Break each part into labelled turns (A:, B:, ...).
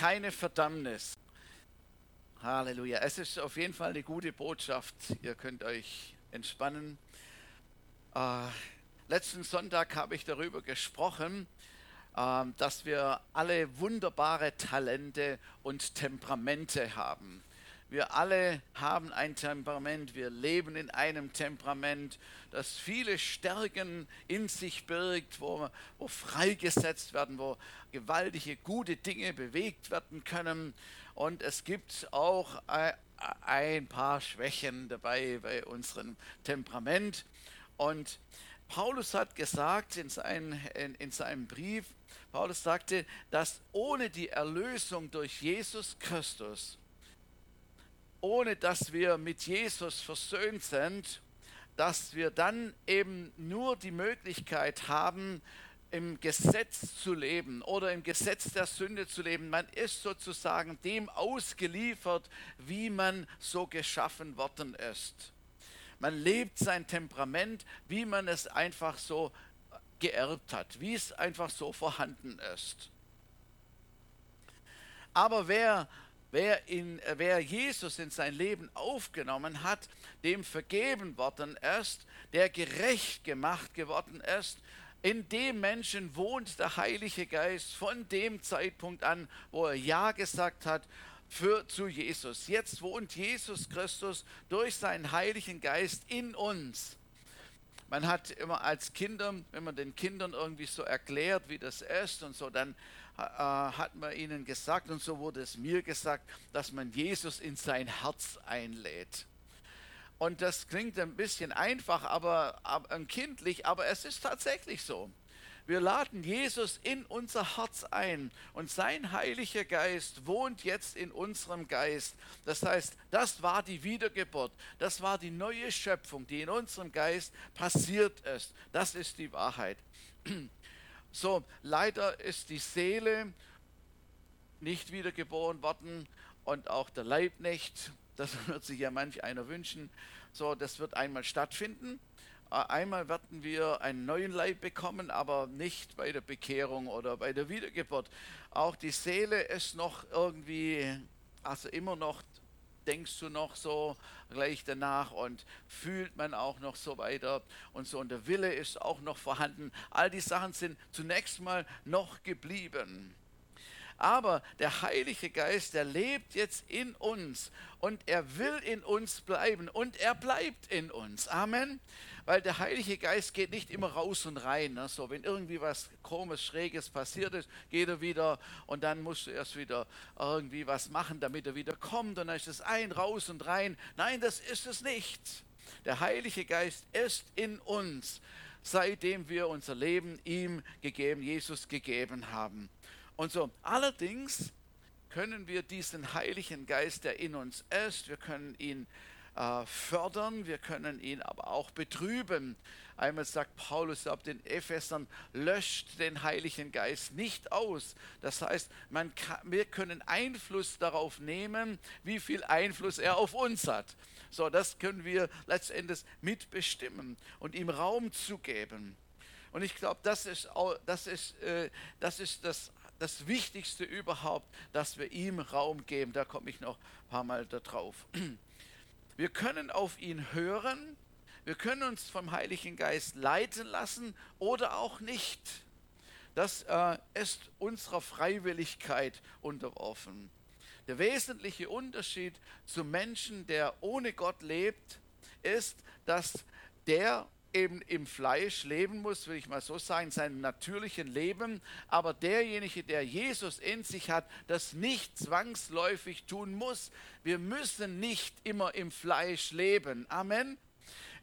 A: keine Verdammnis. Halleluja. Es ist auf jeden Fall eine gute Botschaft. Ihr könnt euch entspannen. Äh, letzten Sonntag habe ich darüber gesprochen, äh, dass wir alle wunderbare Talente und Temperamente haben. Wir alle haben ein Temperament, wir leben in einem Temperament, das viele Stärken in sich birgt, wo, wo freigesetzt werden, wo gewaltige, gute Dinge bewegt werden können. Und es gibt auch ein paar Schwächen dabei bei unserem Temperament. Und Paulus hat gesagt in, sein, in, in seinem Brief, Paulus sagte, dass ohne die Erlösung durch Jesus Christus ohne dass wir mit Jesus versöhnt sind, dass wir dann eben nur die Möglichkeit haben, im Gesetz zu leben oder im Gesetz der Sünde zu leben. Man ist sozusagen dem ausgeliefert, wie man so geschaffen worden ist. Man lebt sein Temperament, wie man es einfach so geerbt hat, wie es einfach so vorhanden ist. Aber wer Wer, in, wer Jesus in sein Leben aufgenommen hat, dem vergeben worden ist, der gerecht gemacht geworden ist, in dem Menschen wohnt der Heilige Geist von dem Zeitpunkt an, wo er Ja gesagt hat für, zu Jesus. Jetzt wohnt Jesus Christus durch seinen Heiligen Geist in uns. Man hat immer als Kinder, wenn man den Kindern irgendwie so erklärt, wie das ist und so, dann äh, hat man ihnen gesagt, und so wurde es mir gesagt, dass man Jesus in sein Herz einlädt. Und das klingt ein bisschen einfach, aber, aber kindlich, aber es ist tatsächlich so. Wir laden Jesus in unser Herz ein und sein Heiliger Geist wohnt jetzt in unserem Geist. Das heißt, das war die Wiedergeburt, das war die neue Schöpfung, die in unserem Geist passiert ist. Das ist die Wahrheit. So, leider ist die Seele nicht wiedergeboren worden und auch der Leib nicht. Das wird sich ja manch einer wünschen. So, das wird einmal stattfinden. Äh, einmal werden wir einen neuen Leib bekommen, aber nicht bei der Bekehrung oder bei der Wiedergeburt. Auch die Seele ist noch irgendwie, also immer noch denkst du noch so gleich danach und fühlt man auch noch so weiter und so und der Wille ist auch noch vorhanden. All die Sachen sind zunächst mal noch geblieben. Aber der Heilige Geist, der lebt jetzt in uns und er will in uns bleiben und er bleibt in uns. Amen weil der Heilige Geist geht nicht immer raus und rein. Ne? So, wenn irgendwie was komisch, schräges passiert ist, geht er wieder und dann musst du erst wieder irgendwie was machen, damit er wieder kommt und dann ist es ein, raus und rein. Nein, das ist es nicht. Der Heilige Geist ist in uns, seitdem wir unser Leben ihm gegeben, Jesus gegeben haben. Und so, allerdings können wir diesen Heiligen Geist, der in uns ist, wir können ihn äh, fördern, wir können ihn aber auch betrüben. Einmal sagt Paulus ab den Ephesern, löscht den Heiligen Geist nicht aus. Das heißt, kann, wir können Einfluss darauf nehmen, wie viel Einfluss er auf uns hat. So, das können wir letztendlich mitbestimmen und ihm Raum zu geben. Und ich glaube, das ist, das, ist, äh, das, ist das, das Wichtigste überhaupt, dass wir ihm Raum geben. Da komme ich noch ein paar Mal darauf. Wir können auf ihn hören, wir können uns vom Heiligen Geist leiten lassen oder auch nicht. Das äh, ist unserer Freiwilligkeit unterworfen. Der wesentliche Unterschied zum Menschen, der ohne Gott lebt, ist, dass der eben im Fleisch leben muss, will ich mal so sagen, seinem natürlichen Leben, aber derjenige, der Jesus in sich hat, das nicht zwangsläufig tun muss. Wir müssen nicht immer im Fleisch leben. Amen.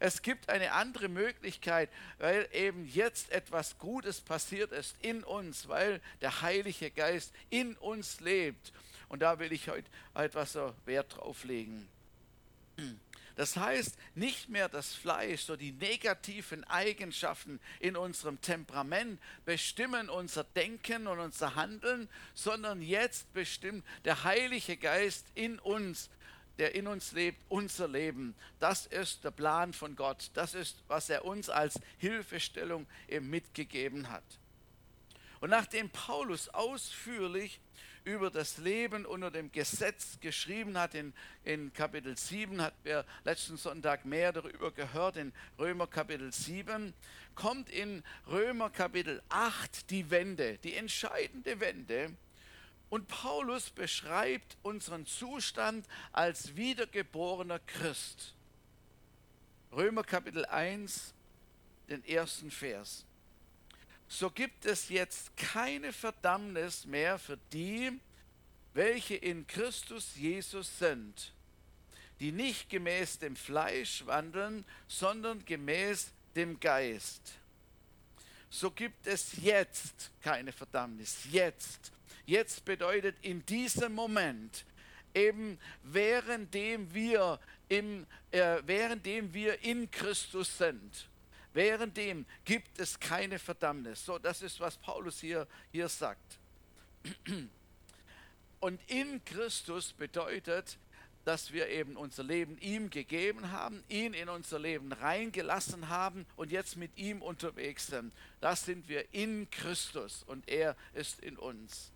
A: Es gibt eine andere Möglichkeit, weil eben jetzt etwas Gutes passiert ist in uns, weil der Heilige Geist in uns lebt. Und da will ich heute etwas so Wert drauf legen. Das heißt, nicht mehr das Fleisch, so die negativen Eigenschaften in unserem Temperament bestimmen unser Denken und unser Handeln, sondern jetzt bestimmt der Heilige Geist in uns, der in uns lebt, unser Leben. Das ist der Plan von Gott. Das ist, was er uns als Hilfestellung mitgegeben hat. Und nachdem Paulus ausführlich über das Leben unter dem Gesetz geschrieben hat. In, in Kapitel 7 hat wir letzten Sonntag mehr darüber gehört, in Römer Kapitel 7. Kommt in Römer Kapitel 8 die Wende, die entscheidende Wende. Und Paulus beschreibt unseren Zustand als wiedergeborener Christ. Römer Kapitel 1, den ersten Vers so gibt es jetzt keine Verdammnis mehr für die, welche in Christus Jesus sind, die nicht gemäß dem Fleisch wandeln, sondern gemäß dem Geist. So gibt es jetzt keine Verdammnis. Jetzt. Jetzt bedeutet in diesem Moment, eben währenddem wir, im, äh, währenddem wir in Christus sind. Währenddem gibt es keine Verdammnis. So, das ist, was Paulus hier, hier sagt. Und in Christus bedeutet, dass wir eben unser Leben ihm gegeben haben, ihn in unser Leben reingelassen haben und jetzt mit ihm unterwegs sind. Das sind wir in Christus und er ist in uns.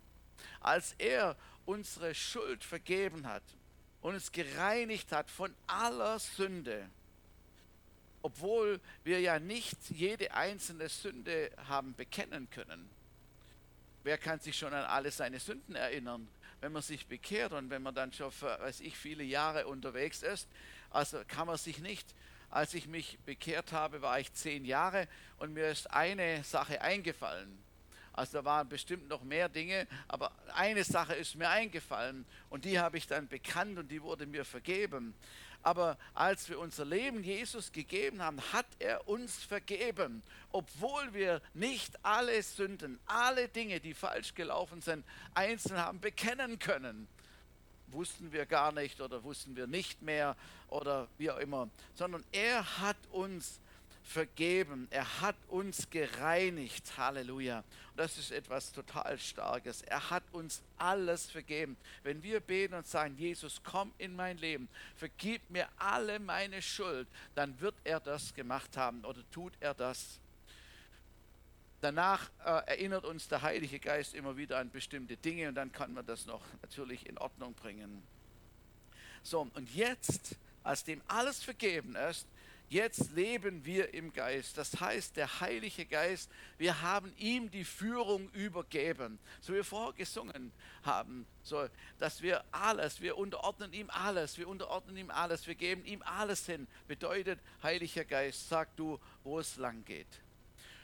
A: Als er unsere Schuld vergeben hat und uns gereinigt hat von aller Sünde, obwohl wir ja nicht jede einzelne Sünde haben bekennen können. Wer kann sich schon an alle seine Sünden erinnern? Wenn man sich bekehrt und wenn man dann schon weiß ich, viele Jahre unterwegs ist, also kann man sich nicht, als ich mich bekehrt habe, war ich zehn Jahre und mir ist eine Sache eingefallen. Also da waren bestimmt noch mehr Dinge, aber eine Sache ist mir eingefallen und die habe ich dann bekannt und die wurde mir vergeben. Aber als wir unser Leben Jesus gegeben haben, hat er uns vergeben, obwohl wir nicht alle Sünden, alle Dinge, die falsch gelaufen sind, einzeln haben bekennen können. Wussten wir gar nicht oder wussten wir nicht mehr oder wie auch immer, sondern er hat uns vergeben vergeben. Er hat uns gereinigt. Halleluja. Und das ist etwas total Starkes. Er hat uns alles vergeben. Wenn wir beten und sagen, Jesus, komm in mein Leben, vergib mir alle meine Schuld, dann wird er das gemacht haben oder tut er das. Danach äh, erinnert uns der Heilige Geist immer wieder an bestimmte Dinge und dann kann man das noch natürlich in Ordnung bringen. So, und jetzt, als dem alles vergeben ist, Jetzt leben wir im Geist. Das heißt, der Heilige Geist, wir haben ihm die Führung übergeben. So wie wir vorher gesungen haben, so, dass wir alles, wir unterordnen ihm alles, wir unterordnen ihm alles, wir geben ihm alles hin. Bedeutet, Heiliger Geist, sag du, wo es lang geht.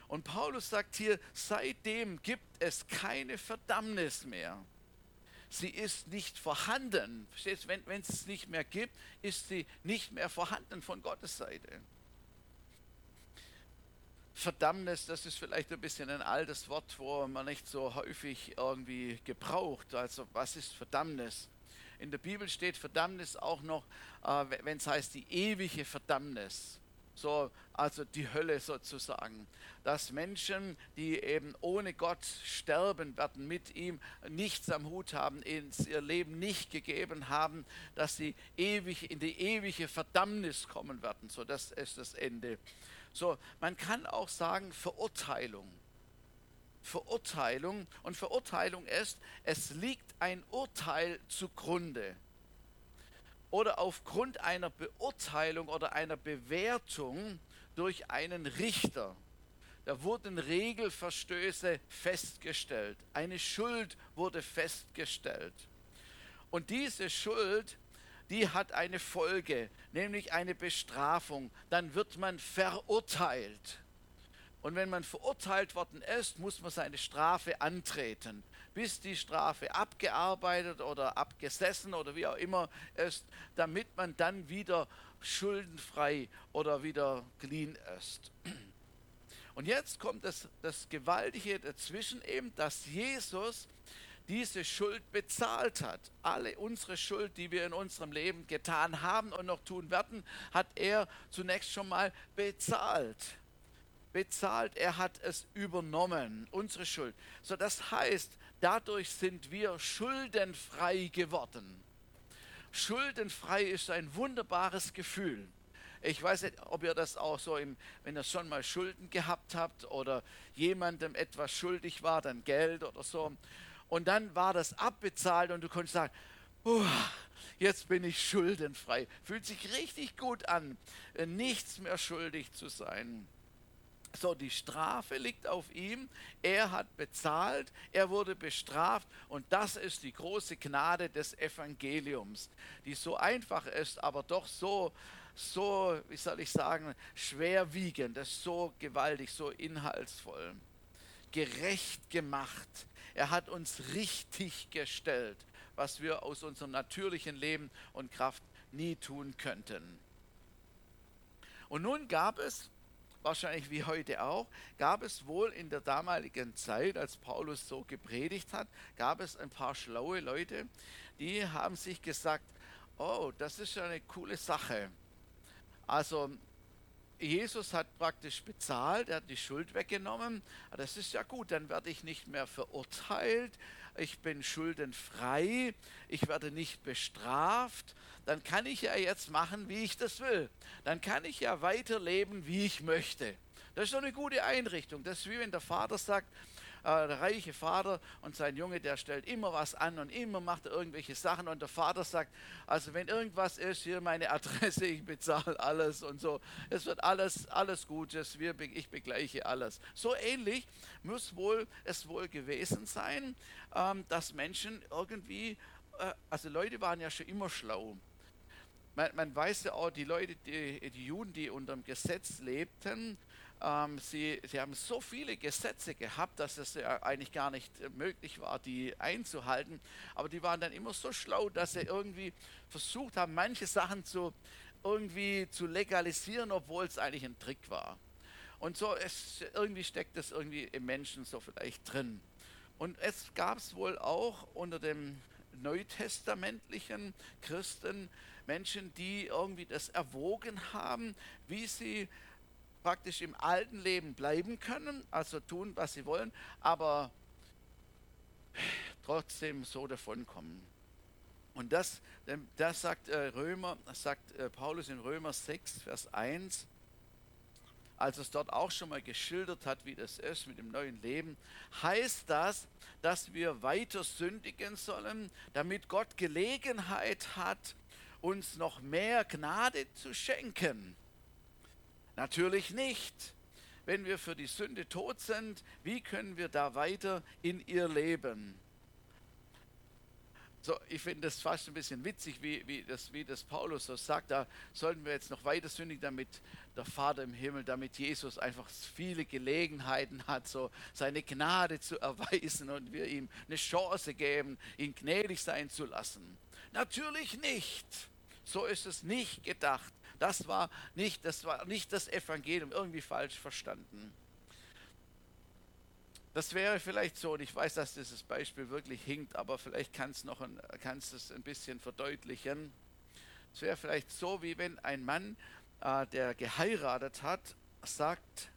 A: Und Paulus sagt hier, seitdem gibt es keine Verdammnis mehr sie ist nicht vorhanden. Verstehst Wenn, wenn es nicht mehr gibt, ist sie nicht mehr vorhanden von Gottes Seite. Verdammnis, das ist vielleicht ein bisschen ein altes Wort, wo man nicht so häufig irgendwie gebraucht. Also was ist Verdammnis? In der Bibel steht Verdammnis auch noch, äh, wenn es heißt die ewige Verdammnis so, also die Hölle sozusagen. Dass Menschen, die eben ohne Gott sterben werden, mit ihm nichts am Hut haben, ins ihr Leben nicht gegeben haben, dass sie ewig in die ewige Verdammnis kommen werden. So, das ist das Ende. So, man kann auch sagen Verurteilung. Verurteilung und Verurteilung ist, es liegt ein Urteil zugrunde oder aufgrund einer Beurteilung oder einer Bewertung durch einen Richter. Da wurden Regelverstöße festgestellt. Eine Schuld wurde festgestellt. Und diese Schuld, die hat eine Folge, nämlich eine Bestrafung. Dann wird man verurteilt. Und wenn man verurteilt worden ist, muss man seine Strafe antreten bis die Strafe abgearbeitet oder abgesessen oder wie auch immer ist, damit man dann wieder schuldenfrei oder wieder clean ist. Und jetzt kommt das, das Gewaltige dazwischen eben, dass Jesus diese Schuld bezahlt hat. Alle unsere Schuld, die wir in unserem Leben getan haben und noch tun werden, hat er zunächst schon mal bezahlt. Bezahlt, er hat es übernommen, unsere Schuld. So, das heißt, Dadurch sind wir schuldenfrei geworden. Schuldenfrei ist ein wunderbares Gefühl. Ich weiß nicht, ob ihr das auch so, im, wenn ihr schon mal Schulden gehabt habt oder jemandem etwas schuldig war, dann Geld oder so. Und dann war das abbezahlt und du konntest sagen, oh, jetzt bin ich schuldenfrei. Fühlt sich richtig gut an, nichts mehr schuldig zu sein. So, die Strafe liegt auf ihm. Er hat bezahlt, er wurde bestraft und das ist die große Gnade des Evangeliums, die so einfach ist, aber doch so, so, wie soll ich sagen, schwerwiegend, ist so gewaltig, so inhaltsvoll. Gerecht gemacht. Er hat uns richtig gestellt, was wir aus unserem natürlichen Leben und Kraft nie tun könnten. Und nun gab es wahrscheinlich wie heute auch, gab es wohl in der damaligen Zeit, als Paulus so gepredigt hat, gab es ein paar schlaue Leute, die haben sich gesagt, oh, das ist ja eine coole Sache. Also Jesus hat praktisch bezahlt, er hat die Schuld weggenommen. Das ist ja gut, dann werde ich nicht mehr verurteilt, ich bin schuldenfrei, ich werde nicht bestraft, dann kann ich ja jetzt machen, wie ich das will. Dann kann ich ja weiterleben, wie ich möchte. Das ist doch eine gute Einrichtung. Das ist wie wenn der Vater sagt, äh, der reiche Vater und sein Junge, der stellt immer was an und immer macht er irgendwelche Sachen und der Vater sagt, also wenn irgendwas ist, hier meine Adresse, ich bezahle alles und so. Es wird alles, alles Gutes, wir, ich begleiche alles. So ähnlich muss wohl es wohl gewesen sein, ähm, dass Menschen irgendwie, äh, also Leute waren ja schon immer schlau man, man, weiß ja auch, die Leute, die, die Juden, die unter dem Gesetz lebten, ähm, sie, sie haben so viele Gesetze gehabt, dass es ja eigentlich gar nicht möglich war, die einzuhalten. Aber die waren dann immer so schlau, dass sie irgendwie versucht haben, manche Sachen zu, irgendwie zu legalisieren, obwohl es eigentlich ein Trick war. Und so es, irgendwie steckt das irgendwie im Menschen so vielleicht drin. Und es gab es wohl auch unter dem neutestamentlichen Christen Menschen, die irgendwie das erwogen haben, wie sie praktisch im alten Leben bleiben können, also tun, was sie wollen, aber trotzdem so davonkommen. Und das, das sagt äh, Römer, das sagt äh, Paulus in Römer 6, Vers 1, als es dort auch schon mal geschildert hat, wie das ist mit dem neuen Leben, heißt das, dass wir weiter sündigen sollen, damit Gott Gelegenheit hat, uns noch mehr Gnade zu schenken. Natürlich nicht. Wenn wir für die Sünde tot sind, wie können wir da weiter in ihr leben? So, ich finde das fast ein bisschen witzig, wie, wie, das, wie das Paulus so sagt. Da sollten wir jetzt noch weiter sündigen, damit der Vater im Himmel, damit Jesus einfach viele Gelegenheiten hat, so seine Gnade zu erweisen und wir ihm eine Chance geben, ihn gnädig sein zu lassen. Natürlich nicht. So ist es nicht gedacht. Das war nicht das, war nicht das Evangelium, irgendwie falsch verstanden. Das wäre vielleicht so, und ich weiß, dass dieses Beispiel wirklich hinkt, aber vielleicht kannst du es ein bisschen verdeutlichen. Es wäre vielleicht so, wie wenn ein Mann, äh, der geheiratet hat, sagt,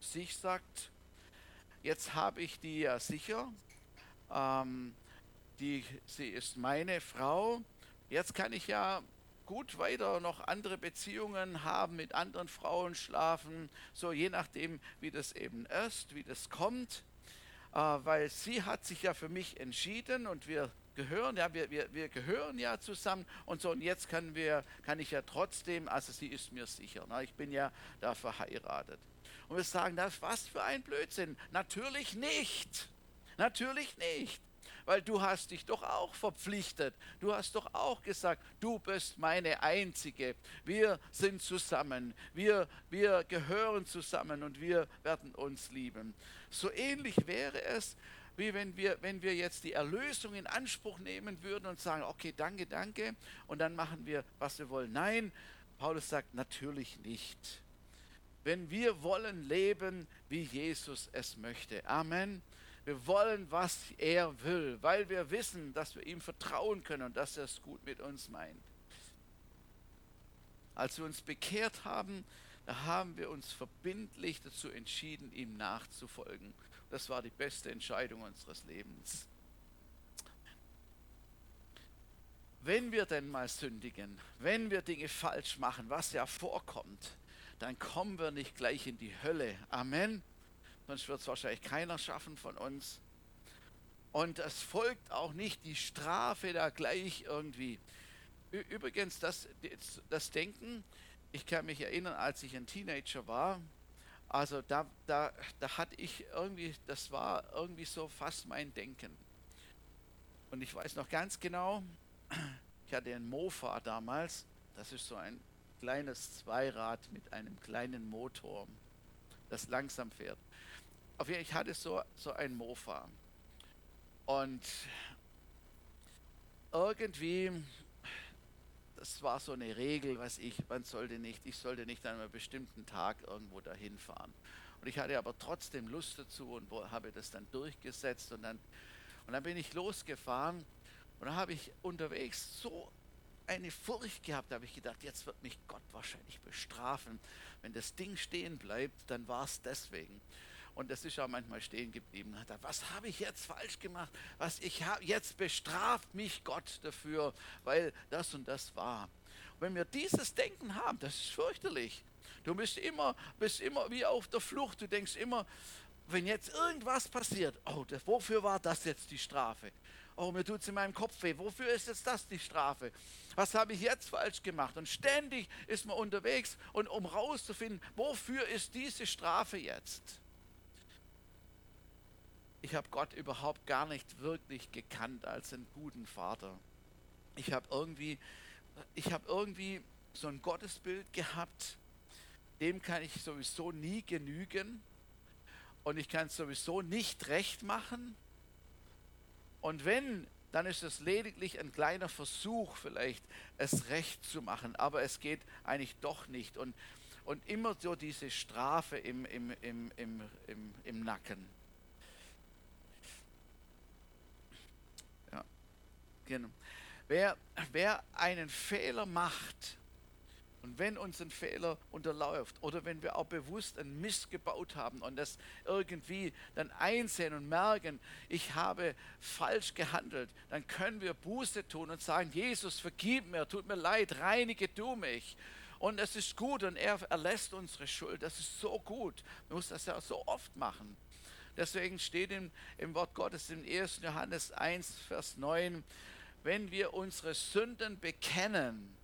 A: sich sagt, jetzt habe ich die ja sicher, ähm, die, sie ist meine Frau, jetzt kann ich ja gut weiter noch andere Beziehungen haben, mit anderen Frauen schlafen, so je nachdem, wie das eben ist, wie das kommt, äh, weil sie hat sich ja für mich entschieden und wir gehören, ja, wir, wir, wir gehören ja zusammen und so und jetzt kann, wir, kann ich ja trotzdem, also sie ist mir sicher, na, ich bin ja da verheiratet. Und wir sagen, das was für ein Blödsinn. Natürlich nicht. Natürlich nicht weil du hast dich doch auch verpflichtet. Du hast doch auch gesagt, du bist meine Einzige. Wir sind zusammen. Wir, wir gehören zusammen und wir werden uns lieben. So ähnlich wäre es, wie wenn wir, wenn wir jetzt die Erlösung in Anspruch nehmen würden und sagen, okay, danke, danke, und dann machen wir, was wir wollen. Nein, Paulus sagt natürlich nicht. Wenn wir wollen leben, wie Jesus es möchte. Amen. Wir wollen, was er will, weil wir wissen, dass wir ihm vertrauen können und dass er es gut mit uns meint. Als wir uns bekehrt haben, da haben wir uns verbindlich dazu entschieden, ihm nachzufolgen. Das war die beste Entscheidung unseres Lebens. Wenn wir denn mal sündigen, wenn wir Dinge falsch machen, was ja vorkommt, dann kommen wir nicht gleich in die Hölle. Amen sonst wird es wahrscheinlich keiner schaffen von uns. Und es folgt auch nicht die Strafe da gleich irgendwie. Übrigens, das, das Denken, ich kann mich erinnern, als ich ein Teenager war, also da, da, da hatte ich irgendwie, das war irgendwie so fast mein Denken. Und ich weiß noch ganz genau, ich hatte einen Mofa damals, das ist so ein kleines Zweirad mit einem kleinen Motor, das langsam fährt. Auf jeden Fall, ich hatte so, so ein Mofa. Und irgendwie, das war so eine Regel, was ich, man sollte nicht, ich sollte nicht an einem bestimmten Tag irgendwo dahin fahren. Und ich hatte aber trotzdem Lust dazu und habe das dann durchgesetzt und dann, und dann bin ich losgefahren und dann habe ich unterwegs so eine Furcht gehabt, da habe ich gedacht, jetzt wird mich Gott wahrscheinlich bestrafen. Wenn das Ding stehen bleibt, dann war es deswegen. Und das ist auch manchmal stehen geblieben. Hat was habe ich jetzt falsch gemacht? Was ich habe jetzt bestraft mich Gott dafür, weil das und das war. Und wenn wir dieses Denken haben, das ist fürchterlich. Du bist immer, bist immer wie auf der Flucht. Du denkst immer, wenn jetzt irgendwas passiert, oh, das, wofür war das jetzt die Strafe? Oh, mir tut es in meinem Kopf weh. Wofür ist jetzt das die Strafe? Was habe ich jetzt falsch gemacht? Und ständig ist man unterwegs und um rauszufinden, wofür ist diese Strafe jetzt? Ich habe Gott überhaupt gar nicht wirklich gekannt als einen guten Vater. Ich habe irgendwie, ich habe irgendwie so ein Gottesbild gehabt, dem kann ich sowieso nie genügen und ich kann es sowieso nicht recht machen. Und wenn, dann ist es lediglich ein kleiner Versuch vielleicht, es recht zu machen, aber es geht eigentlich doch nicht. Und, und immer so diese Strafe im, im, im, im, im, im Nacken. Genau. Wer, wer einen Fehler macht, und wenn uns ein Fehler unterläuft oder wenn wir auch bewusst einen Mist gebaut haben und das irgendwie dann einsehen und merken, ich habe falsch gehandelt, dann können wir Buße tun und sagen, Jesus, vergib mir, tut mir leid, reinige du mich. Und es ist gut und er erlässt unsere Schuld. Das ist so gut. Man muss das ja so oft machen. Deswegen steht im, im Wort Gottes in 1. Johannes 1, Vers 9, wenn wir unsere Sünden bekennen,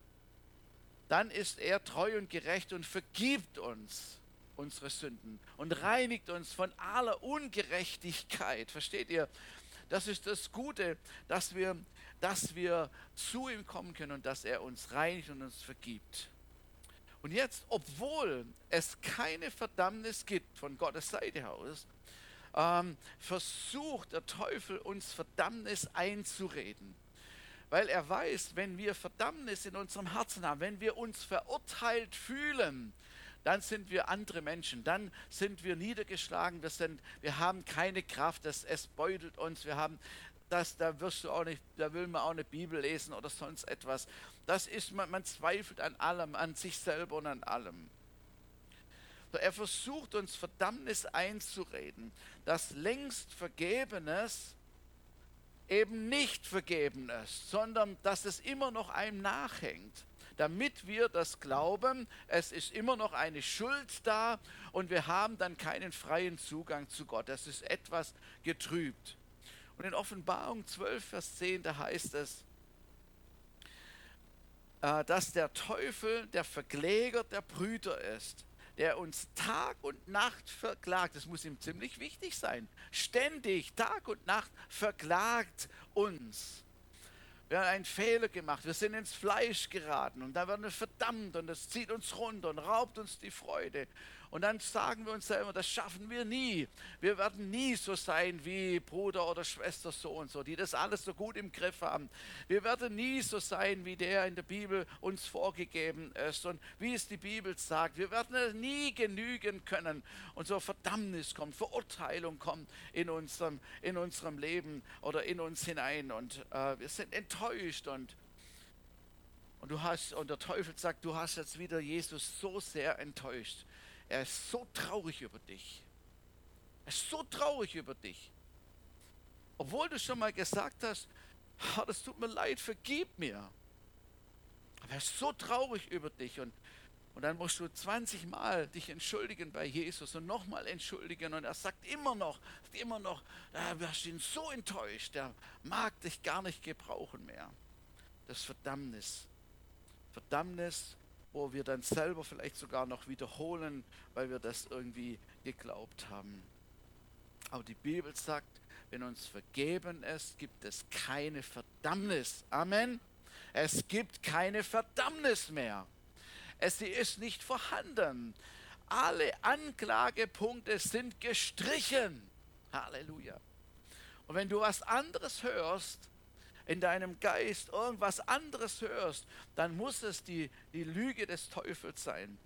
A: dann ist er treu und gerecht und vergibt uns unsere Sünden und reinigt uns von aller Ungerechtigkeit. Versteht ihr? Das ist das Gute, dass wir, dass wir zu ihm kommen können und dass er uns reinigt und uns vergibt. Und jetzt, obwohl es keine Verdammnis gibt von Gottes Seite aus, ähm, versucht der Teufel uns Verdammnis einzureden weil er weiß, wenn wir Verdammnis in unserem Herzen haben, wenn wir uns verurteilt fühlen, dann sind wir andere Menschen, dann sind wir niedergeschlagen, wir, sind, wir haben keine Kraft, das, es beutelt uns, wir haben das, da wirst du auch nicht, da will man auch eine Bibel lesen oder sonst etwas. Das ist, man, man zweifelt an allem, an sich selber und an allem. Er versucht uns Verdammnis einzureden, dass längst Vergebenes eben nicht vergeben ist, sondern dass es immer noch einem nachhängt, damit wir das glauben, es ist immer noch eine Schuld da und wir haben dann keinen freien Zugang zu Gott. Das ist etwas getrübt. Und in Offenbarung 12, Vers 10, da heißt es, äh, dass der Teufel der Verkläger der Brüder ist der uns Tag und Nacht verklagt. Das muss ihm ziemlich wichtig sein. Ständig, Tag und Nacht verklagt uns. Wir haben einen Fehler gemacht, wir sind ins Fleisch geraten und da werden wir verdammt und das zieht uns runter und raubt uns die Freude. Und dann sagen wir uns selber, das schaffen wir nie. Wir werden nie so sein wie Bruder oder Schwester so und so, die das alles so gut im Griff haben. Wir werden nie so sein, wie der in der Bibel uns vorgegeben ist und wie es die Bibel sagt. Wir werden nie genügen können. Und so Verdammnis kommt, Verurteilung kommt in unserem, in unserem Leben oder in uns hinein. Und äh, wir sind enttäuscht und und du hast, und der Teufel sagt, du hast jetzt wieder Jesus so sehr enttäuscht. Er ist so traurig über dich. Er ist so traurig über dich. Obwohl du schon mal gesagt hast, oh, das tut mir leid, vergib mir. Aber er ist so traurig über dich und, Und dann musst du 20 Mal dich entschuldigen bei Jesus und nochmal entschuldigen. Und er sagt immer noch, immer noch, ah, du hast ihn so enttäuscht, der mag dich gar nicht gebrauchen mehr. Das Verdammnis. Verdammnis, wo wir dann selber vielleicht sogar noch wiederholen, weil wir das irgendwie geglaubt haben. Aber die Bibel sagt, wenn uns vergeben ist, gibt es keine Verdammnis. Amen. Es gibt keine Verdammnis mehr. Es, ist nicht vorhanden. Alle Anklagepunkte sind gestrichen. Halleluja. Und wenn du was anderes hörst, in deinem Geist irgendwas anderes hörst, dann muss es die, die Lüge des Teufels sein.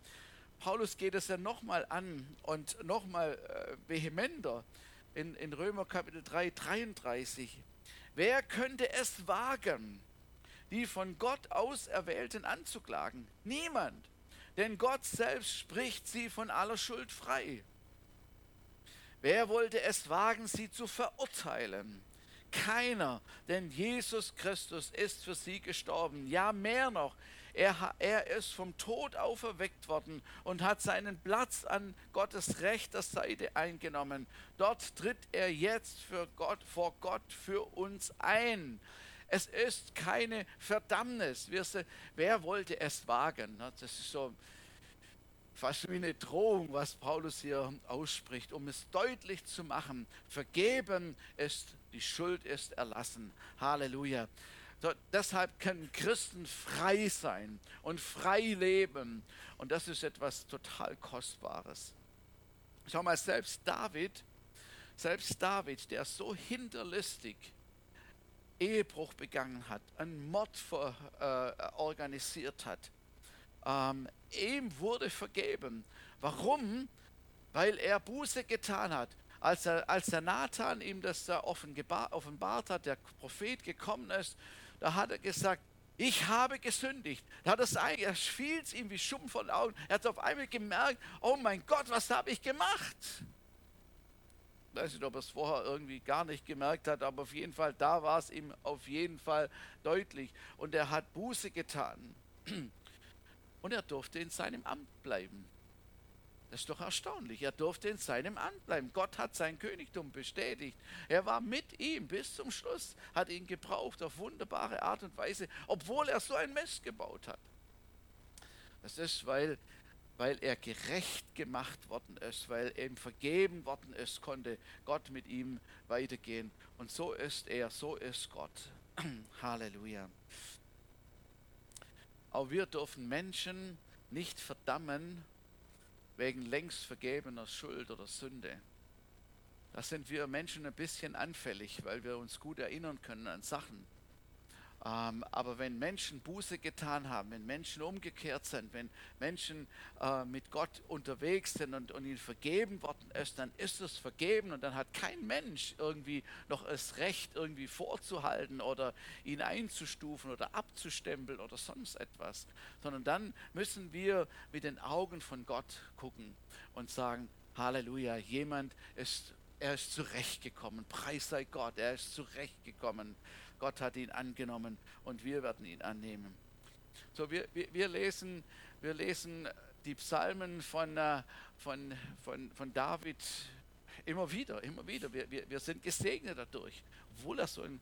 A: Paulus geht es ja nochmal an und nochmal äh, vehementer in, in Römer Kapitel 3, 33. Wer könnte es wagen, die von Gott auserwählten anzuklagen? Niemand. Denn Gott selbst spricht sie von aller Schuld frei. Wer wollte es wagen, sie zu verurteilen? Keiner, denn Jesus Christus ist für sie gestorben. Ja, mehr noch, er, er ist vom Tod auferweckt worden und hat seinen Platz an Gottes rechter Seite eingenommen. Dort tritt er jetzt für Gott, vor Gott für uns ein. Es ist keine Verdammnis. Wer wollte es wagen? Das ist so fast wie eine Drohung, was Paulus hier ausspricht, um es deutlich zu machen. Vergeben ist, die Schuld ist erlassen. Halleluja. So, deshalb können Christen frei sein und frei leben. Und das ist etwas total Kostbares. Schau mal, selbst David, selbst David, der so hinterlistig Ehebruch begangen hat, einen Mord vor, äh, organisiert hat, ähm, ihm wurde vergeben. Warum? Weil er Buße getan hat. Als, er, als der Nathan ihm das da offenbart hat, der Prophet gekommen ist da hat er gesagt, ich habe gesündigt. Da hat er er fiel es ihm wie Schuppen von Augen. Er hat auf einmal gemerkt, oh mein Gott, was habe ich gemacht? Ich weiß nicht, ob er es vorher irgendwie gar nicht gemerkt hat, aber auf jeden Fall, da war es ihm auf jeden Fall deutlich. Und er hat Buße getan. Und er durfte in seinem Amt bleiben. Das ist doch erstaunlich. Er durfte in seinem Amt bleiben. Gott hat sein Königtum bestätigt. Er war mit ihm bis zum Schluss, hat ihn gebraucht auf wunderbare Art und Weise, obwohl er so ein Mist gebaut hat. Das ist, weil, weil er gerecht gemacht worden ist, weil ihm vergeben worden ist, konnte Gott mit ihm weitergehen. Und so ist er, so ist Gott. Halleluja. Auch wir dürfen Menschen nicht verdammen, wegen längst vergebener Schuld oder Sünde. Da sind wir Menschen ein bisschen anfällig, weil wir uns gut erinnern können an Sachen. Ähm, aber wenn Menschen Buße getan haben, wenn Menschen umgekehrt sind, wenn Menschen äh, mit Gott unterwegs sind und, und ihnen vergeben worden ist, dann ist es vergeben und dann hat kein Mensch irgendwie noch das Recht irgendwie vorzuhalten oder ihn einzustufen oder abzustempeln oder sonst etwas, sondern dann müssen wir mit den Augen von Gott gucken und sagen, Halleluja, jemand ist er ist zurechtgekommen. Preis sei Gott, er ist zurechtgekommen. Gott hat ihn angenommen und wir werden ihn annehmen. So, wir, wir, wir, lesen, wir lesen die Psalmen von, äh, von, von, von David immer wieder, immer wieder. Wir, wir, wir sind gesegnet dadurch, obwohl er so eine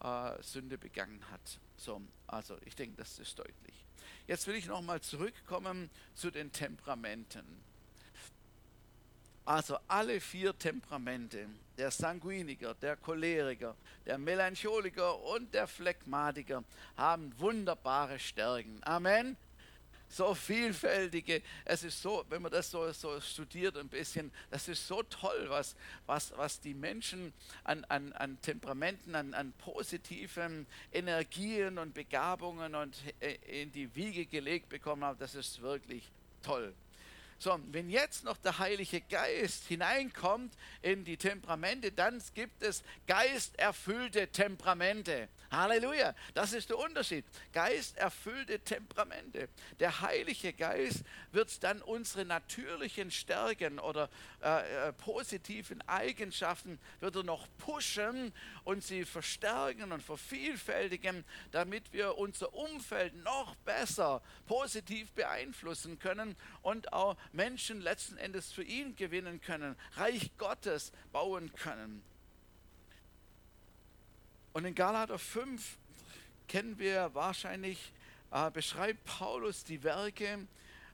A: äh, Sünde begangen hat. So, also ich denke, das ist deutlich. Jetzt will ich nochmal zurückkommen zu den Temperamenten. Also alle vier Temperamente, der Sanguiniker, der Choleriker, der Melancholiker und der Phlegmatiker, haben wunderbare Stärken. Amen. So vielfältige, es ist so, wenn man das so, so studiert ein bisschen, das ist so toll, was, was, was die Menschen an, an, an Temperamenten, an, an positiven Energien und Begabungen und äh, in die Wiege gelegt bekommen haben. Das ist wirklich toll. So, wenn jetzt noch der Heilige Geist hineinkommt in die Temperamente, dann gibt es geisterfüllte Temperamente. Halleluja, das ist der Unterschied. Geisterfüllte Temperamente. Der Heilige Geist wird dann unsere natürlichen Stärken oder äh, äh, positiven Eigenschaften wird er noch pushen und sie verstärken und vervielfältigen, damit wir unser Umfeld noch besser positiv beeinflussen können und auch Menschen letzten Endes für ihn gewinnen können, Reich Gottes bauen können. Und in Galater 5 kennen wir wahrscheinlich, äh, beschreibt Paulus die Werke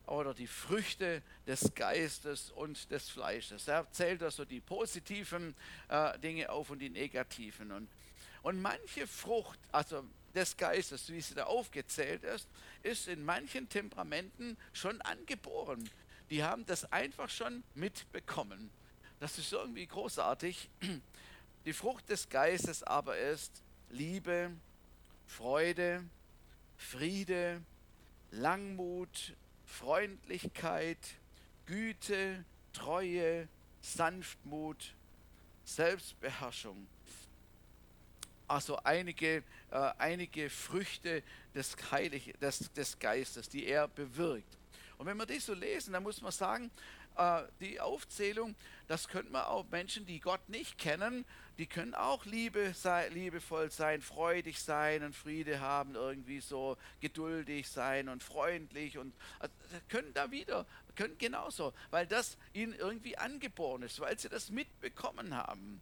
A: oder die Früchte des Geistes und des Fleisches. Er zählt also die positiven äh, Dinge auf und die negativen. Und, und manche Frucht, also des Geistes, wie sie da aufgezählt ist, ist in manchen Temperamenten schon angeboren. Die haben das einfach schon mitbekommen. Das ist irgendwie großartig. Die Frucht des Geistes aber ist Liebe, Freude, Friede, Langmut, Freundlichkeit, Güte, Treue, Sanftmut, Selbstbeherrschung. Also einige, äh, einige Früchte des, Heilig, des, des Geistes, die er bewirkt. Und wenn wir das so lesen, dann muss man sagen, äh, die Aufzählung, das könnte man auch Menschen, die Gott nicht kennen, die können auch Liebe sei, liebevoll sein, freudig sein und Friede haben, irgendwie so geduldig sein und freundlich und also, können da wieder, können genauso, weil das ihnen irgendwie angeboren ist, weil sie das mitbekommen haben.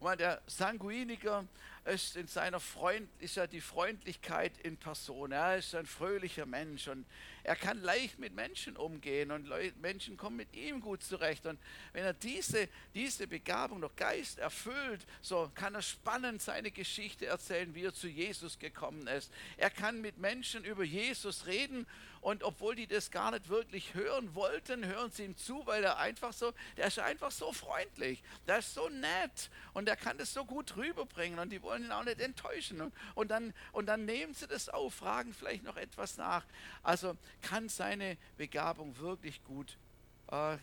A: Und der Sanguiniker ist in seiner Freund, ist ja die Freundlichkeit in Person. Er ist ein fröhlicher Mensch und er kann leicht mit Menschen umgehen und Menschen kommen mit ihm gut zurecht. Und wenn er diese, diese Begabung noch Geist erfüllt, so kann er spannend seine Geschichte erzählen, wie er zu Jesus gekommen ist. Er kann mit Menschen über Jesus reden und obwohl die das gar nicht wirklich hören wollten, hören sie ihm zu, weil er einfach so, der ist einfach so freundlich, der ist so nett und er kann das so gut rüberbringen und die wollen ihn auch nicht enttäuschen. Und, und, dann, und dann nehmen sie das auf, fragen vielleicht noch etwas nach. Also kann seine Begabung wirklich gut äh,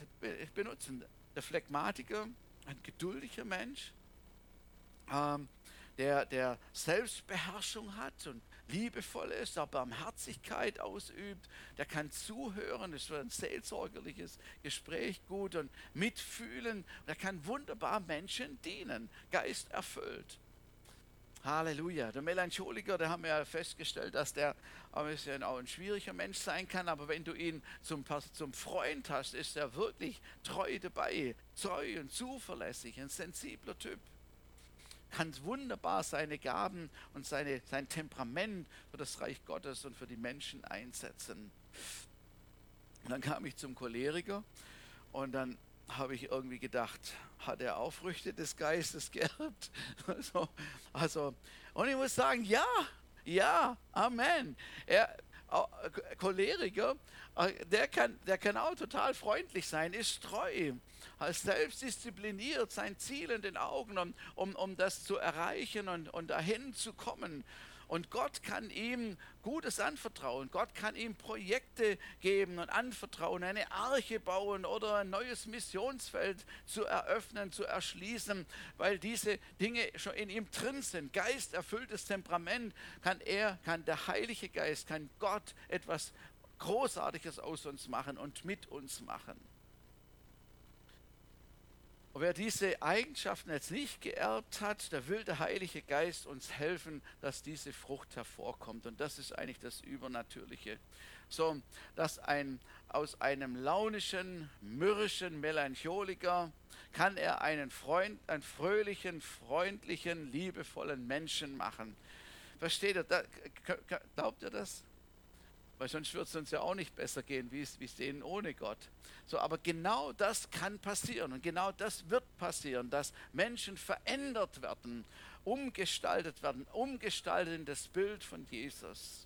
A: benutzen. Der Phlegmatiker, ein geduldiger Mensch, ähm, der, der Selbstbeherrschung hat und liebevoll ist, der Barmherzigkeit ausübt, der kann zuhören, ist für ein seelsorgerliches Gespräch gut und mitfühlen, der kann wunderbar Menschen dienen, geisterfüllt. Halleluja. Der Melancholiker, da haben wir ja festgestellt, dass der ein bisschen auch ein schwieriger Mensch sein kann, aber wenn du ihn zum, zum Freund hast, ist er wirklich treu dabei, treu und zuverlässig, ein sensibler Typ. Kann wunderbar seine Gaben und seine, sein Temperament für das Reich Gottes und für die Menschen einsetzen. Und dann kam ich zum Choleriker und dann habe ich irgendwie gedacht, hat er auch Früchte des Geistes geerbt? Also, also, und ich muss sagen, ja, ja, Amen. Er, Choleriker, äh, der kann, der kann auch total freundlich sein, ist treu, ist selbstdiszipliniert, sein Ziel in den Augen, um, um, um das zu erreichen und, und dahin zu kommen. Und Gott kann ihm Gutes anvertrauen. Gott kann ihm Projekte geben und anvertrauen, eine Arche bauen oder ein neues Missionsfeld zu eröffnen, zu erschließen, weil diese Dinge schon in ihm drin sind. Geisterfülltes Temperament kann er, kann der Heilige Geist, kann Gott etwas Großartiges aus uns machen und mit uns machen. Und wer diese Eigenschaften jetzt nicht geerbt hat, da will der Heilige Geist uns helfen, dass diese Frucht hervorkommt. Und das ist eigentlich das Übernatürliche. So, dass ein, aus einem launischen, mürrischen Melancholiker kann er einen, Freund, einen fröhlichen, freundlichen, liebevollen Menschen machen. Versteht ihr? Da, glaubt ihr das? Weil sonst wird es uns ja auch nicht besser gehen, wie es, denen ohne Gott. So, aber genau das kann passieren und genau das wird passieren, dass Menschen verändert werden, umgestaltet werden, umgestaltet in das Bild von Jesus.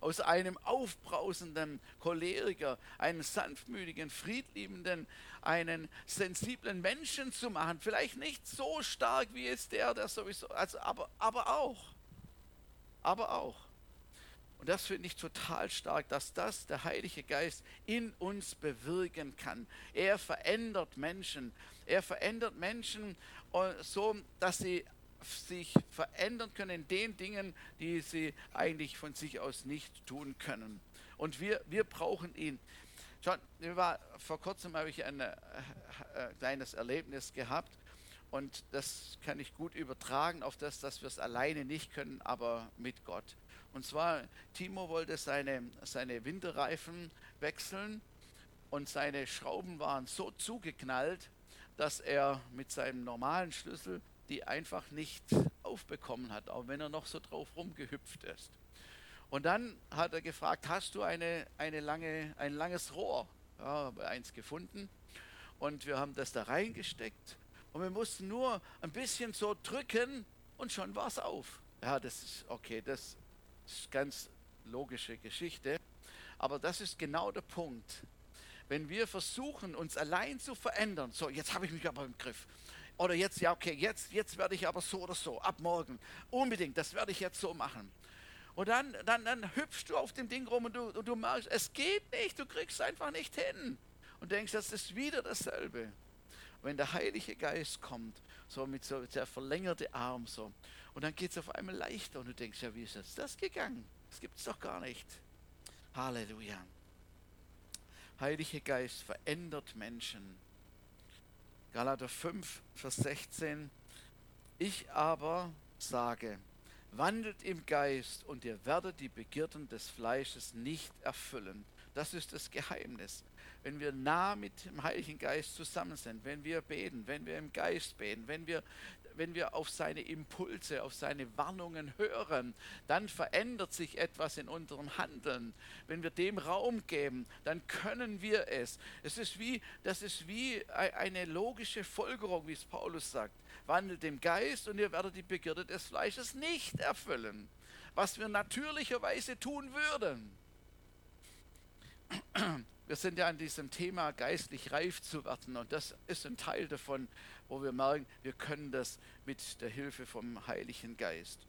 A: Aus einem aufbrausenden Choleriker, einen sanftmütigen, friedliebenden, einen sensiblen Menschen zu machen. Vielleicht nicht so stark wie jetzt der, der sowieso, also, aber, aber auch. Aber auch. Und das finde ich total stark, dass das der Heilige Geist in uns bewirken kann. Er verändert Menschen. Er verändert Menschen äh, so, dass sie sich verändern können in den Dingen, die sie eigentlich von sich aus nicht tun können. Und wir, wir brauchen ihn. Schon, war, vor kurzem habe ich ein äh, äh, kleines Erlebnis gehabt und das kann ich gut übertragen auf das, dass wir es alleine nicht können, aber mit Gott. Und zwar, Timo wollte seine, seine Winterreifen wechseln und seine Schrauben waren so zugeknallt, dass er mit seinem normalen Schlüssel die einfach nicht aufbekommen hat, auch wenn er noch so drauf rumgehüpft ist. Und dann hat er gefragt, hast du eine, eine lange, ein langes Rohr? Ja, habe eins gefunden. Und wir haben das da reingesteckt. Und wir mussten nur ein bisschen so drücken und schon war es auf. Ja, das ist okay, das ist ganz logische Geschichte. Aber das ist genau der Punkt. Wenn wir versuchen, uns allein zu verändern, so, jetzt habe ich mich aber im Griff. Oder jetzt, ja, okay, jetzt, jetzt werde ich aber so oder so, ab morgen. Unbedingt, das werde ich jetzt so machen. Und dann, dann, dann hüpfst du auf dem Ding rum und du, und du merkst, es geht nicht, du kriegst einfach nicht hin. Und denkst, das ist wieder dasselbe. Wenn der Heilige Geist kommt, so mit so der verlängerte Arm so, und dann geht es auf einmal leichter und du denkst, ja, wie ist jetzt das gegangen? Das gibt es doch gar nicht. Halleluja. Heilige Geist verändert Menschen. Galater 5, Vers 16. Ich aber sage, wandelt im Geist und ihr werdet die Begierden des Fleisches nicht erfüllen. Das ist das Geheimnis. Wenn wir nah mit dem Heiligen Geist zusammen sind, wenn wir beten, wenn wir im Geist beten, wenn wir, wenn wir auf seine Impulse, auf seine Warnungen hören, dann verändert sich etwas in unserem Handeln. Wenn wir dem Raum geben, dann können wir es. Es ist wie, das ist wie eine logische Folgerung, wie es Paulus sagt wandelt im Geist und ihr werdet die Begierde des Fleisches nicht erfüllen, was wir natürlicherweise tun würden. Wir sind ja an diesem Thema geistlich reif zu werden und das ist ein Teil davon, wo wir merken, wir können das mit der Hilfe vom Heiligen Geist.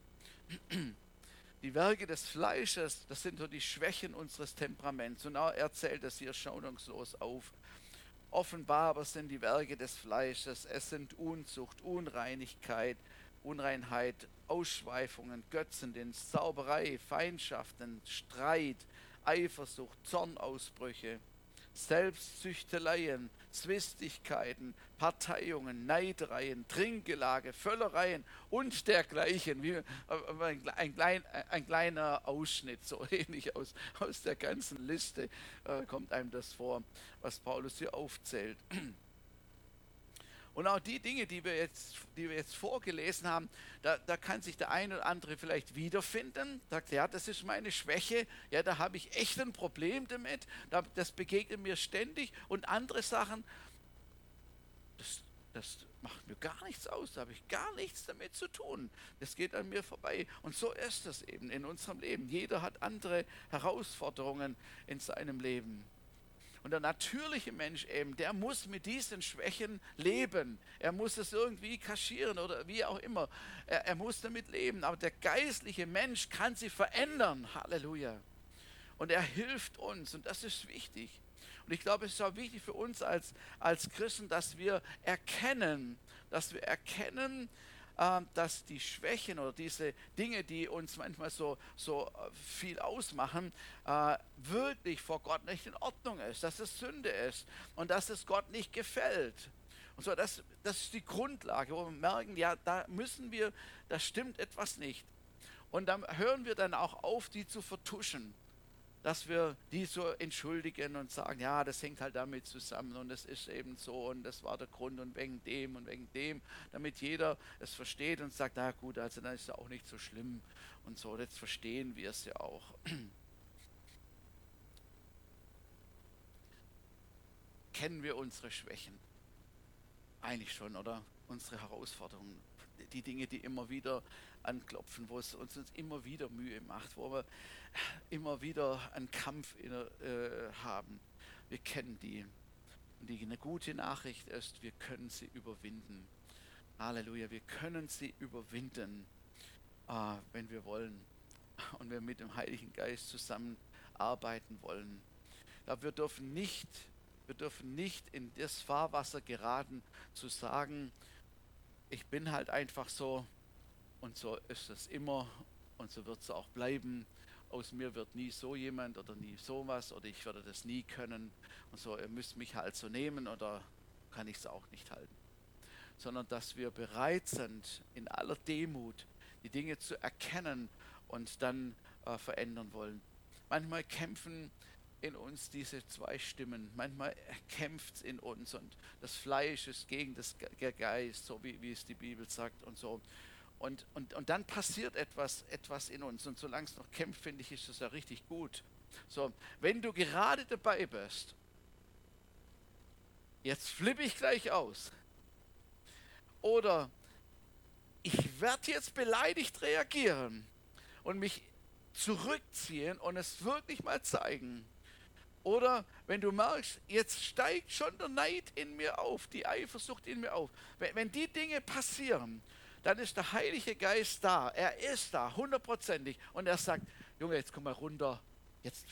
A: Die Werke des Fleisches, das sind so die Schwächen unseres Temperaments und er zählt das hier schonungslos auf. Offenbar aber sind die Werke des Fleisches, es sind Unzucht, Unreinigkeit, Unreinheit, Ausschweifungen, Götzendienst, Zauberei, Feindschaften, Streit, Eifersucht, Zornausbrüche, Selbstzüchteleien, Zwistigkeiten, Parteiungen, Neidereien, Trinkgelage, Völlereien und dergleichen. Wie ein, klein, ein kleiner Ausschnitt, so ähnlich aus, aus der ganzen Liste äh, kommt einem das vor, was Paulus hier aufzählt. Und auch die Dinge, die wir jetzt, die wir jetzt vorgelesen haben, da, da kann sich der eine oder andere vielleicht wiederfinden. Sagt, ja, das ist meine Schwäche, ja, da habe ich echt ein Problem damit, das begegnet mir ständig. Und andere Sachen, das, das macht mir gar nichts aus, da habe ich gar nichts damit zu tun. Das geht an mir vorbei. Und so ist es eben in unserem Leben. Jeder hat andere Herausforderungen in seinem Leben. Und der natürliche Mensch eben, der muss mit diesen Schwächen leben. Er muss es irgendwie kaschieren oder wie auch immer. Er, er muss damit leben. Aber der geistliche Mensch kann sie verändern. Halleluja. Und er hilft uns und das ist wichtig. Und ich glaube, es ist auch wichtig für uns als, als Christen, dass wir erkennen, dass wir erkennen, ähm, dass die Schwächen oder diese Dinge, die uns manchmal so, so äh, viel ausmachen, äh, wirklich vor Gott nicht in Ordnung ist, dass es Sünde ist und dass es Gott nicht gefällt. Und so, das, das ist die Grundlage, wo wir merken, ja, da müssen wir, da stimmt etwas nicht. Und dann hören wir dann auch auf, die zu vertuschen dass wir die so entschuldigen und sagen, ja, das hängt halt damit zusammen und es ist eben so und das war der Grund und wegen dem und wegen dem, damit jeder es versteht und sagt, na gut, also dann ist es auch nicht so schlimm und so, jetzt verstehen wir es ja auch. Kennen wir unsere Schwächen? Eigentlich schon, oder? Unsere Herausforderungen, die Dinge, die immer wieder anklopfen, wo es uns, immer wieder Mühe macht, wo wir immer wieder einen Kampf in, äh, haben. Wir kennen die. Und die eine gute Nachricht ist, wir können sie überwinden. Halleluja, wir können sie überwinden, äh, wenn wir wollen. Und wir mit dem Heiligen Geist zusammenarbeiten wollen. Aber wir dürfen nicht, wir dürfen nicht in das Fahrwasser geraten, zu sagen, ich bin halt einfach so, Und so ist es immer und so wird es auch bleiben. Aus mir wird nie so jemand oder nie sowas oder ich werde das nie können. Und so, ihr müsst mich halt so nehmen oder kann ich es auch nicht halten. Sondern dass wir bereit sind, in aller Demut die Dinge zu erkennen und dann äh, verändern wollen. Manchmal kämpfen in uns diese zwei Stimmen. Manchmal kämpft es in uns und das Fleisch ist gegen das Geist, so wie, wie es die Bibel sagt und so. Und, und, und dann passiert etwas, etwas in uns. Und solange es noch kämpft, finde ich, ist es ja richtig gut. So, wenn du gerade dabei bist, jetzt flippe ich gleich aus. Oder ich werde jetzt beleidigt reagieren und mich zurückziehen und es wirklich mal zeigen. Oder wenn du merkst, jetzt steigt schon der Neid in mir auf, die Eifersucht in mir auf. Wenn, wenn die Dinge passieren, dann ist der Heilige Geist da. Er ist da, hundertprozentig. Und er sagt, Junge, jetzt komm mal runter. Jetzt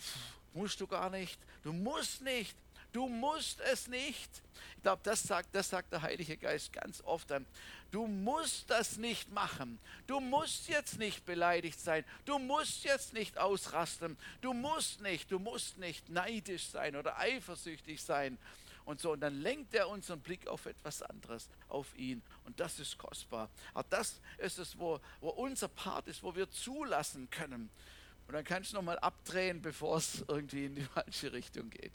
A: musst du gar nicht. Du musst nicht. Du musst es nicht. Ich glaube, das sagt, das sagt der Heilige Geist ganz oft dann. Du musst das nicht machen. Du musst jetzt nicht beleidigt sein. Du musst jetzt nicht ausrasten. Du musst nicht, du musst nicht neidisch sein oder eifersüchtig sein und so. Und dann lenkt er unseren Blick auf etwas anderes, auf ihn. Und das ist kostbar. Aber das ist es, wo, wo unser Part ist, wo wir zulassen können. Und dann kannst du nochmal abdrehen, bevor es irgendwie in die falsche Richtung geht.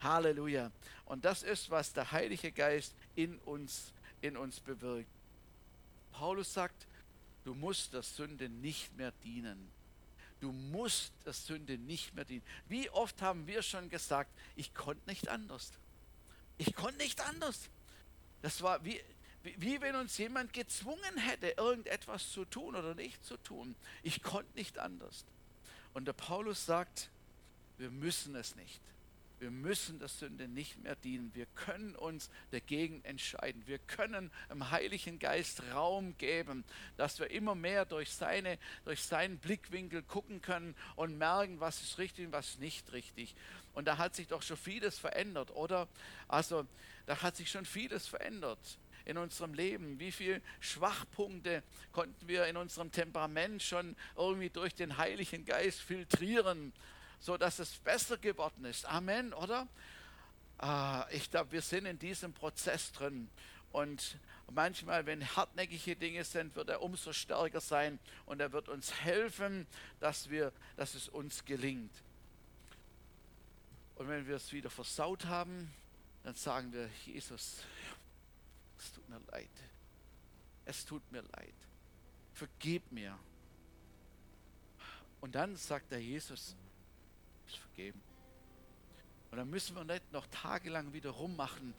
A: Halleluja. Und das ist, was der Heilige Geist in uns, in uns bewirkt. Paulus sagt, du musst der Sünde nicht mehr dienen. Du musst der Sünde nicht mehr dienen. Wie oft haben wir schon gesagt, ich konnte nicht anders. Ich konnte nicht anders. Das war wie, wie, wie, wenn uns jemand gezwungen hätte, irgendetwas zu tun oder nicht zu tun. Ich konnte nicht anders. Und der Paulus sagt, wir müssen es nicht. Wir müssen der Sünde nicht mehr dienen. Wir können uns dagegen entscheiden. Wir können im Heiligen Geist Raum geben, dass wir immer mehr durch, seine, durch seinen Blickwinkel gucken können und merken, was ist richtig und was nicht richtig. Und da hat sich doch schon vieles verändert, oder? Also da hat sich schon vieles verändert in unserem Leben? Wie viele Schwachpunkte konnten wir in unserem Temperament schon irgendwie durch den Heiligen Geist filtrieren? So dass es besser geworden ist. Amen, oder? Ah, ich glaube, wir sind in diesem Prozess drin. Und manchmal, wenn hartnäckige Dinge sind, wird er umso stärker sein und er wird uns helfen, dass, wir, dass es uns gelingt. Und wenn wir es wieder versaut haben, dann sagen wir, Jesus, es tut mir leid. Es tut mir leid. Vergib mir. Und dann sagt der Jesus, ist vergeben. Und dann müssen wir nicht noch tagelang wieder rummachen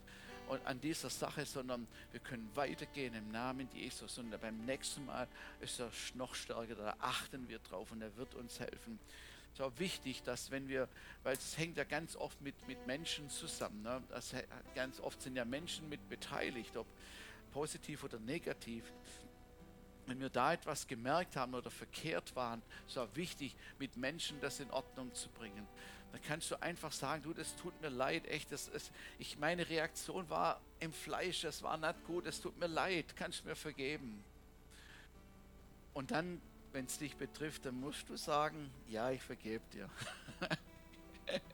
A: und an dieser Sache, sondern wir können weitergehen im Namen Jesus. Und beim nächsten Mal ist er noch stärker, da achten wir drauf und er wird uns helfen. Es ist auch wichtig, dass wenn wir, weil es hängt ja ganz oft mit, mit Menschen zusammen, ne? das, ganz oft sind ja Menschen mit beteiligt, ob positiv oder negativ wenn wir da etwas gemerkt haben oder verkehrt waren, ist auch wichtig, mit Menschen das in Ordnung zu bringen. Dann kannst du einfach sagen, du, das tut mir leid, echt, das ist, ich, meine Reaktion war im Fleisch, das war nicht gut, es tut mir leid, kannst du mir vergeben. Und dann, wenn es dich betrifft, dann musst du sagen, ja, ich vergebe dir.